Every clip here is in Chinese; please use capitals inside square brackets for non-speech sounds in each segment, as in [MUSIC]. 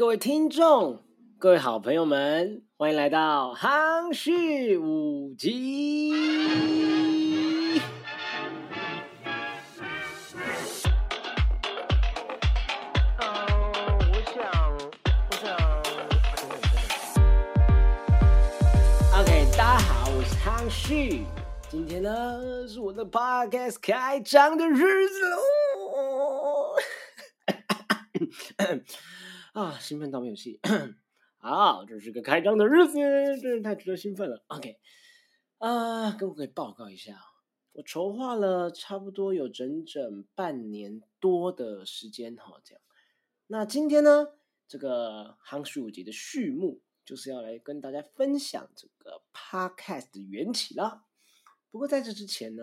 各位听众，各位好朋友们，欢迎来到夯旭五集。嗯，我想，我想，OK，大家好，我是夯旭。今天呢是我的 Podcast 开张的日子喽！[COUGHS] 啊，兴奋到没有气。[COUGHS] 好，这是个开张的日子，真是太值得兴奋了。OK，啊，跟我可以报告一下，我筹划了差不多有整整半年多的时间哈，这样。那今天呢，这个夯旭五集的序幕就是要来跟大家分享这个 Podcast 的缘起啦。不过在这之前呢，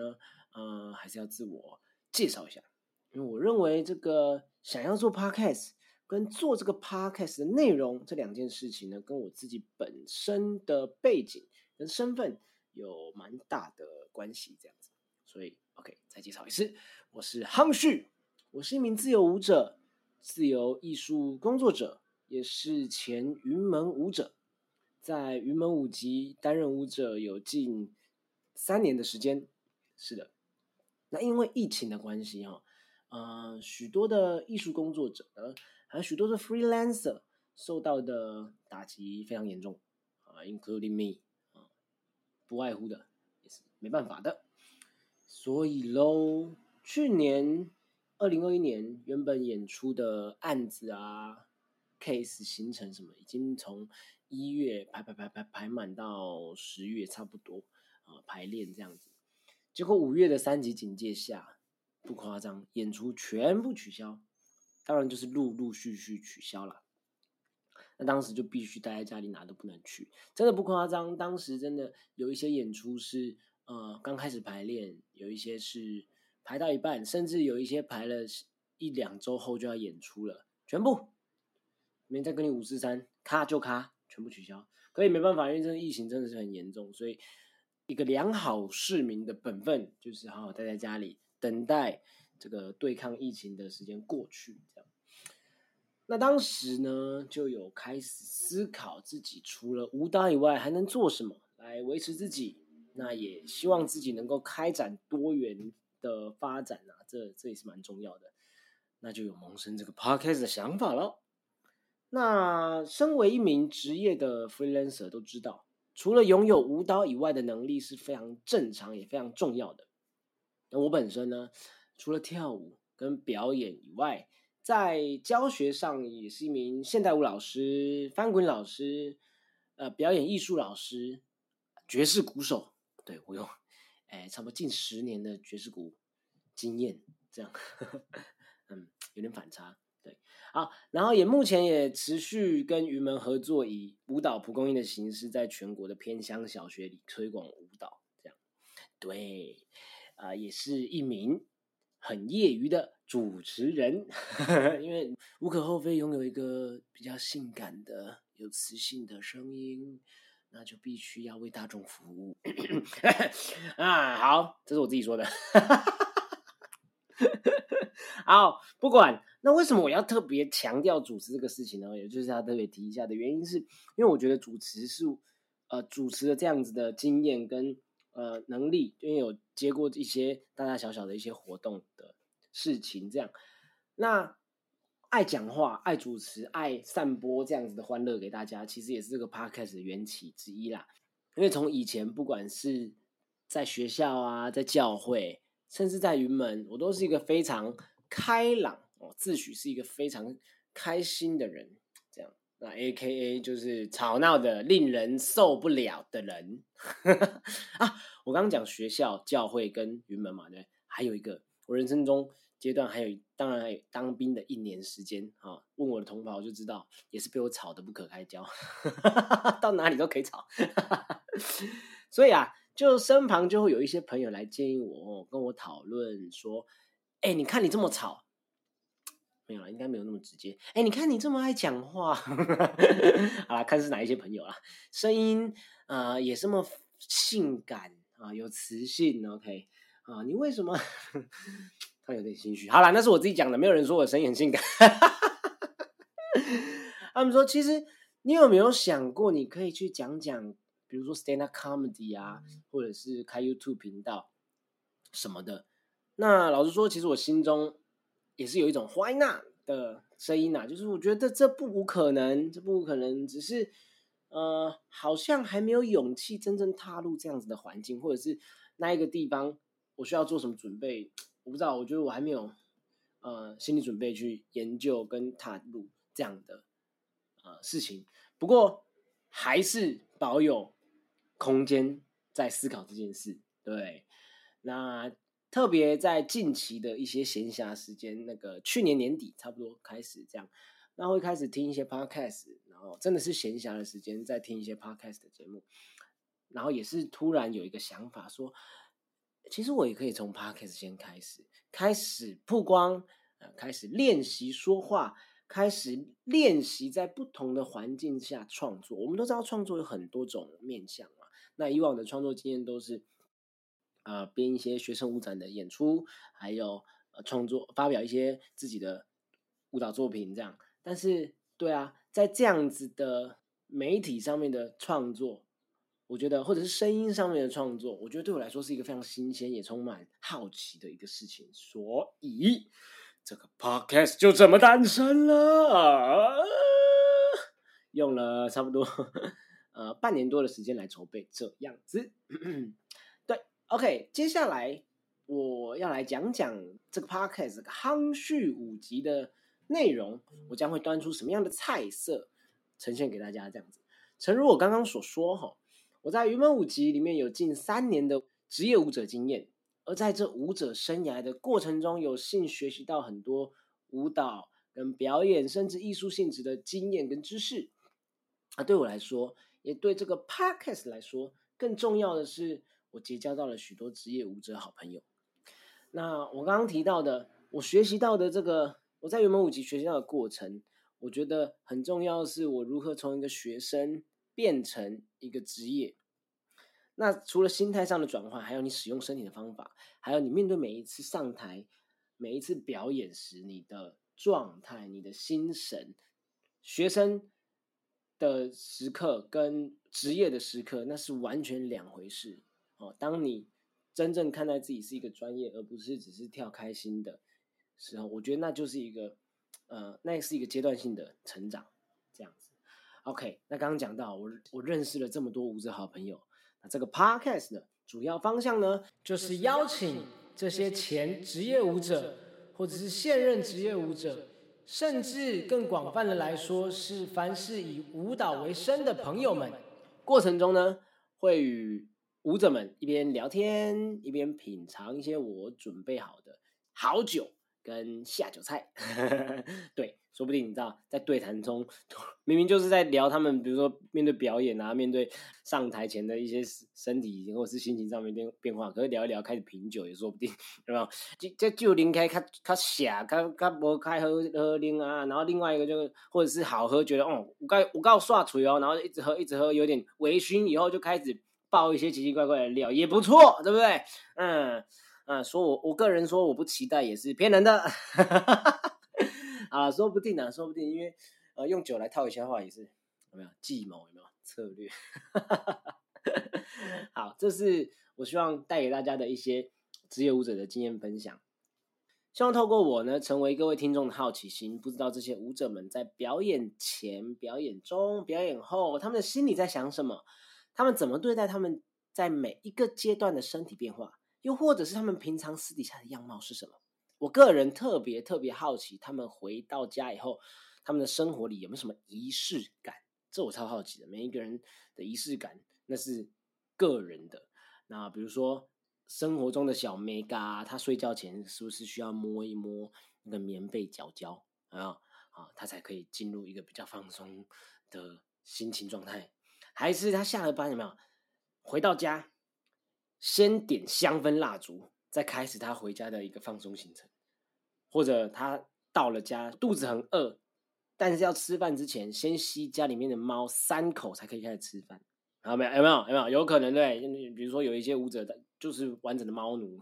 呃，还是要自我介绍一下，因为我认为这个想要做 Podcast 跟做这个 Podcast 的内容这两件事情呢，跟我自己本身的背景跟身份有蛮大的关系，这样子。所以，OK，再介绍一次，我是夯旭，我是一名自由舞者、自由艺术工作者，也是前云门舞者，在云门舞集担任舞者有近三年的时间。是的，那因为疫情的关系哈、呃，许多的艺术工作者呢，还有许多的 freelancer 受到的打击非常严重啊，including me 啊，不外乎的也是没办法的。所以喽，去年二零二一年原本演出的案子啊、case 行程什么，已经从一月排排排排排满到十月差不多啊、排练这样子。结果五月的三级警戒下，不夸张，演出全部取消，当然就是陆陆续续取消了。那当时就必须待在家里，哪都不能去，真的不夸张。当时真的有一些演出是呃刚开始排练，有一些是排到一半，甚至有一些排了一两周后就要演出了，全部没再跟你五四三，咔就咔，全部取消。可以没办法，因为这个疫情真的是很严重，所以一个良好市民的本分就是好好待在家里，等待这个对抗疫情的时间过去，这样。那当时呢，就有开始思考自己除了舞蹈以外还能做什么来维持自己。那也希望自己能够开展多元的发展啊，这这也是蛮重要的。那就有萌生这个 podcast 的想法了。那身为一名职业的 freelancer 都知道，除了拥有舞蹈以外的能力是非常正常也非常重要的。那我本身呢，除了跳舞跟表演以外，在教学上也是一名现代舞老师、翻滚老师、呃表演艺术老师、爵士鼓手。对我有，哎，差不多近十年的爵士鼓经验，这样，[LAUGHS] 嗯，有点反差。对，好，然后也目前也持续跟云门合作，以舞蹈蒲公英的形式，在全国的偏乡小学里推广舞蹈。这样，对，啊、也是一名很业余的主持人，[LAUGHS] 因为无可厚非拥有一个比较性感的、有磁性的声音，那就必须要为大众服务。[COUGHS] 啊，好，这是我自己说的。[LAUGHS] 好，不管那为什么我要特别强调主持这个事情呢？也就是要特别提一下的原因是，因为我觉得主持是呃主持的这样子的经验跟呃能力，因为有接过一些大大小小的一些活动的事情，这样那爱讲话、爱主持、爱散播这样子的欢乐给大家，其实也是这个 podcast 的缘起之一啦。因为从以前不管是在学校啊，在教会，甚至在云门，我都是一个非常开朗哦，自诩是一个非常开心的人。那 A K A 就是吵闹的、令人受不了的人 [LAUGHS] 啊！我刚刚讲学校、教会跟云门嘛，对，还有一个我人生中阶段还有，当然还有当兵的一年时间啊。问我的同袍就知道，也是被我吵得不可开交，[LAUGHS] 到哪里都可以吵。[LAUGHS] 所以啊，就身旁就会有一些朋友来建议我，跟我讨论说：“哎、你看你这么吵，没有啦，应该没有那么直接。哎、你看你这么爱讲话，[LAUGHS] 好啦，看是哪一些朋友啦，声音啊、呃也这么性感啊、有磁性，OK 啊，你为什么？[LAUGHS] 他有点心虚。好啦，那是我自己讲的，没有人说我声音很性感。[LAUGHS] 他们说，其实你有没有想过，你可以去讲讲，比如说 stand up comedy 啊，或者是开 YouTube 频道什么的。那老实说，其实我心中也是有一种 why not 的声音呐、就是我觉得这不无可能，这不无可能，只是呃，好像还没有勇气真正踏入这样子的环境，或者是那一个地方，我需要做什么准备，我不知道，我觉得我还没有呃心理准备去研究跟踏入这样的呃事情。不过还是保有空间在思考这件事。对，那特别在近期的一些闲暇时间，那个去年年底差不多开始这样，那会开始听一些 podcast，然后真的是闲暇的时间在听一些 podcast 的节目，然后也是突然有一个想法说，其实我也可以从 podcast 先开始，开始曝光，呃，开始练习说话，开始练习在不同的环境下创作。我们都知道创作有很多种面向嘛，那以往的创作经验都是。呃，编一些学生舞展的演出，还有呃创作发表一些自己的舞蹈作品这样。但是，对啊，在这样子的媒体上面的创作，我觉得或者是声音上面的创作，我觉得对我来说是一个非常新鲜也充满好奇的一个事情。所以，这个 podcast 就这么诞生了，用了差不多 [LAUGHS] 呃半年多的时间来筹备，这样子。OK，接下来我要来讲讲这个 podcast 这个夯序五集的内容，我将会端出什么样的菜色呈现给大家。这样子，诚如我刚刚所说，哈，我在云门舞集里面有近三年的职业舞者经验，而在这舞者生涯的过程中，有幸学习到很多舞蹈跟表演，甚至艺术性质的经验跟知识。啊，对我来说，也对这个 podcast 来说，更重要的是。我结交到了许多职业舞者好朋友。那我刚刚提到的，我学习到的这个，我在原本舞集学习到的过程，我觉得很重要的是，我如何从一个学生变成一个职业。那除了心态上的转换，还有你使用身体的方法，还有你面对每一次上台、每一次表演时你的状态、你的心神，学生的时刻跟职业的时刻，那是完全两回事。哦，当你真正看待自己是一个专业，而不是只是跳开心的时候，我觉得那就是一个，呃，那是一个阶段性的成长，这样子。OK，那刚刚讲到我我认识了这么多舞者好朋友，那这个 Podcast 的主要方向呢，就是邀请这些前职业舞者，或者是现任职业舞者，甚至更广泛的来说，是凡是以舞蹈为生的朋友们，过程中呢，会与舞者们一边聊天，一边品尝一些我准备好的好酒跟下酒菜。[LAUGHS] 对，说不定你知道，在对谈中，明明就是在聊他们，比如说面对表演啊，面对上台前的一些身体或者是心情上面变变化，可是聊一聊开始品酒也说不定，对吧？这这酒啉开，较较涩，较较无开喝喝啉啊。然后另外一个就或者是好喝，觉得哦，我刚我刚刷嘴哦，然后一直喝一直喝，有点微醺，以后就开始。爆一些奇奇怪怪的料也不错，对不对？嗯嗯，说我我个人说我不期待也是骗人的，[LAUGHS] 啊，说不定呢，说不定，因为呃用酒来套一下话也是有没有计谋有没有策略？[LAUGHS] 好，这是我希望带给大家的一些职业舞者的经验分享，希望透过我呢，成为各位听众的好奇心，不知道这些舞者们在表演前、表演中、表演后，他们的心里在想什么。他们怎么对待他们在每一个阶段的身体变化，又或者是他们平常私底下的样貌是什么？我个人特别特别好奇，他们回到家以后，他们的生活里有没有什么仪式感？这我超好奇的。每一个人的仪式感那是个人的。那比如说生活中的小妹嘎，他睡觉前是不是需要摸一摸那个棉被角角啊？啊，他才可以进入一个比较放松的心情状态。还是他下了班有没有回到家，先点香氛蜡烛，再开始他回家的一个放松行程，或者他到了家肚子很饿，但是要吃饭之前先吸家里面的猫三口才可以开始吃饭，有没有？有没有？有没有？有可能对，比如说有一些舞者的就是完整的猫奴，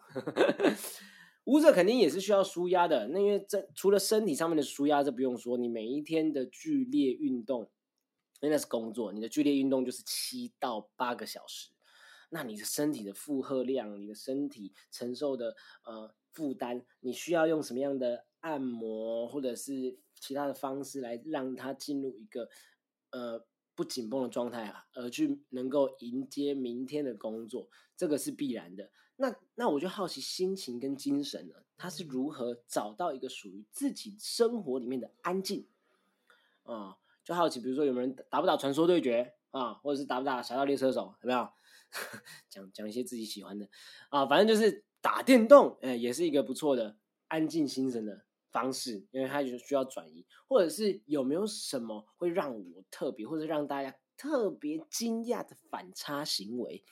[LAUGHS] 舞者肯定也是需要舒压的，那因为这除了身体上面的舒压，这不用说，你每一天的剧烈运动，因为那是工作，你的剧烈运动就是七到八个小时，那你的身体的负荷量，你的身体承受的呃负担，你需要用什么样的按摩或者是其他的方式来让它进入一个呃不紧绷的状态啊，而去能够迎接明天的工作，这个是必然的。那那我就好奇，心情跟精神呢，它是如何找到一个属于自己生活里面的安静啊？就好奇，比如说有没有人打不打传说对决啊，或者是打不打侠盗猎车手，有没有？[LAUGHS] 讲讲一些自己喜欢的啊，反正就是打电动，哎，也是一个不错的安静心神的方式，因为它就需要转移，或者是有没有什么会让我特别，或者让大家特别惊讶的反差行为？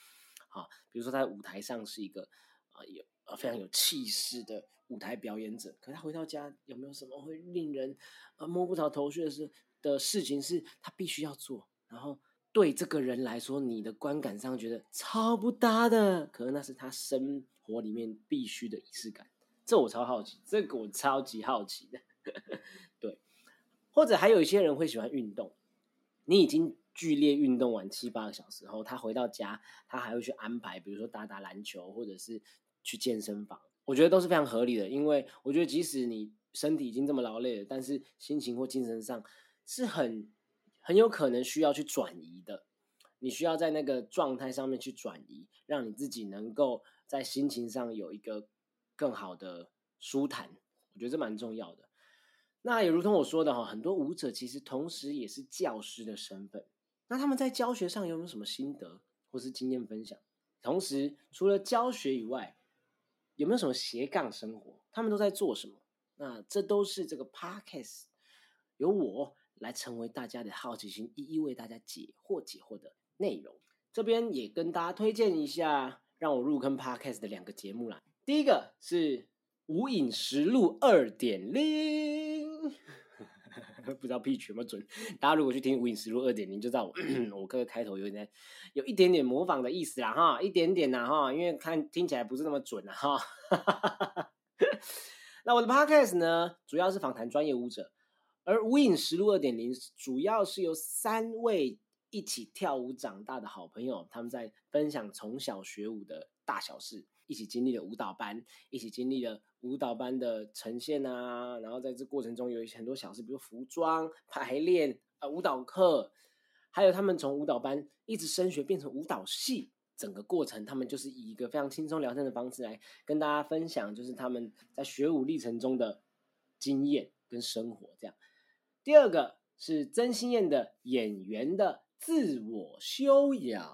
啊，比如说他在舞台上是一个啊有啊非常有气势的舞台表演者，可是他回到家有没有什么会令人啊摸不着头绪的事的事情是他必须要做，然后对这个人来说，你的观感上觉得超不搭的，可能那是他生活里面必须的仪式感，这我超好奇，这个我超级好奇的，[LAUGHS] 对，或者还有一些人会喜欢运动，你已经。剧烈运动完七八个小时后，他回到家，他还会去安排，比如说打打篮球，或者是去健身房。我觉得都是非常合理的，因为我觉得即使你身体已经这么劳累了，但是心情或精神上是很很有可能需要去转移的。你需要在那个状态上面去转移，让你自己能够在心情上有一个更好的舒坦。我觉得这蛮重要的。那也如同我说的哈，很多舞者其实同时也是教师的身份。那他们在教学上有没有什么心得或是经验分享？同时，除了教学以外，有没有什么斜杠生活？他们都在做什么？那这都是这个 podcast 由我来成为大家的好奇心，一一为大家解惑解惑的内容。这边也跟大家推荐一下让我入坑 podcast 的两个节目啦。第一个是《无影实录二点零》。[LAUGHS] 不知道 P 全不准。大家如果去听《无影实录二点零》，就知道我 [CLEARS THROAT] 我这个开头有点有一点点模仿的意思啦，哈，一点点啦，哈，因为看听起来不是那么准啊，哈。[LAUGHS] 那我的 Podcast 呢，主要是访谈专业舞者，而《无影实录二点零》主要是由三位一起跳舞长大的好朋友，他们在分享从小学舞的大小事。一起经历了舞蹈班，一起经历了舞蹈班的呈现啊，然后在这过程中有一些很多小事，比如服装排练啊、舞蹈课，还有他们从舞蹈班一直升学变成舞蹈系，整个过程他们就是以一个非常轻松聊天的方式来跟大家分享，就是他们在学舞历程中的经验跟生活。这样，第二个是曾心燕的演员的自我修养。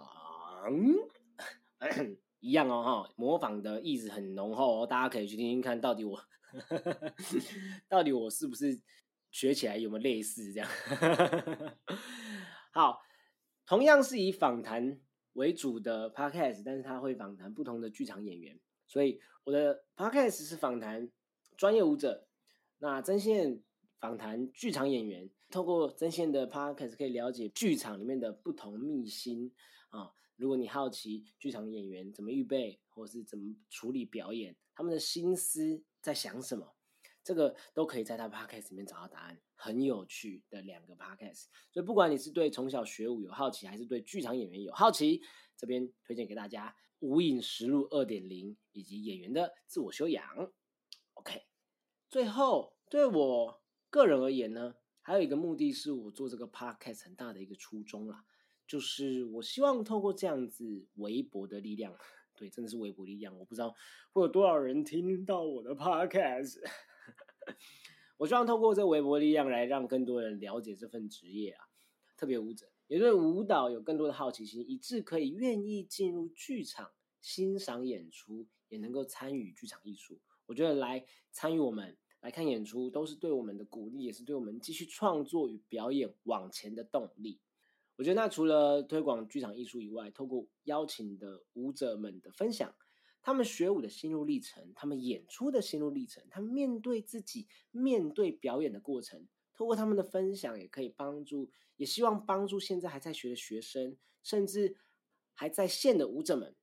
[COUGHS] 一样哦，哈，模仿的意思很浓厚哦，大家可以去听听看，到底我，[LAUGHS] 到底我是不是学起来有没有类似这样？[LAUGHS] 好，同样是以访谈为主的 podcast，但是他会访谈不同的剧场演员，所以我的 podcast 是访谈专业舞者，那曾宪访谈剧场演员，透过曾宪的 podcast 可以了解剧场里面的不同秘辛啊。如果你好奇剧场演员怎么预备，或是怎么处理表演，他们的心思在想什么，这个都可以在他 podcast 里面找到答案。很有趣的两个 podcast，所以不管你是对从小学舞有好奇，还是对剧场演员有好奇，这边推荐给大家《无影实录二点零》以及演员的自我修养。OK，最后对我个人而言呢，还有一个目的是我做这个 podcast 很大的一个初衷啦。就是我希望透过这样子微薄的力量，对，真的是微薄力量。我不知道会有多少人听到我的 podcast。[LAUGHS] 我希望透过这微薄力量来让更多人了解这份职业啊，特别舞者也对舞蹈有更多的好奇心，以致可以愿意进入剧场欣赏演出，也能够参与剧场艺术。我觉得来参与我们来看演出，都是对我们的鼓励，也是对我们继续创作与表演往前的动力。我觉得那除了推广剧场艺术以外，透过邀请的舞者们的分享，他们学舞的心路历程，他们演出的心路历程，他们面对自己面对表演的过程，透过他们的分享，也可以帮助，也希望帮助现在还在学的学生，甚至还在线的舞者们，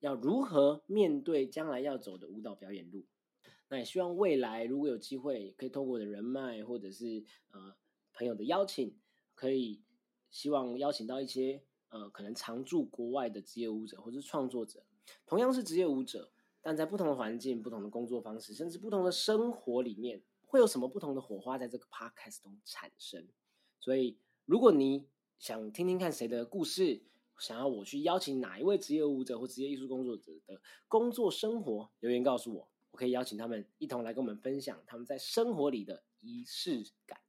要如何面对将来要走的舞蹈表演路。那也希望未来如果有机会，可以透过我的人脉或者是呃朋友的邀请，可以希望邀请到一些呃可能常驻国外的职业舞者或是创作者，同样是职业舞者，但在不同的环境、不同的工作方式，甚至不同的生活里面，会有什么不同的火花在这个 podcast 中产生？所以，如果你想听听看谁的故事，想要我去邀请哪一位职业舞者或职业艺术工作者的工作生活，留言告诉我。我可以邀请他们一同来跟我们分享他们在生活里的仪式感。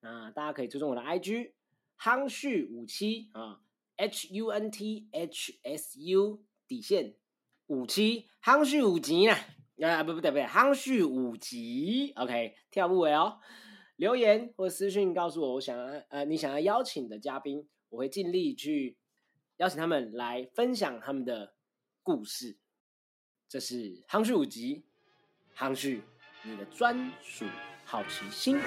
那大家可以追踪我的 IG 夯旭五七啊，H U N T H S U 底线五七夯旭五级呢？啊不不对不对，夯旭五级，OK 跳不尾哦。留言或私信告诉我，我想要呃你想要邀请的嘉宾，我会尽力去邀请他们来分享他们的故事。这是夯序五集，夯序你的专属好奇心。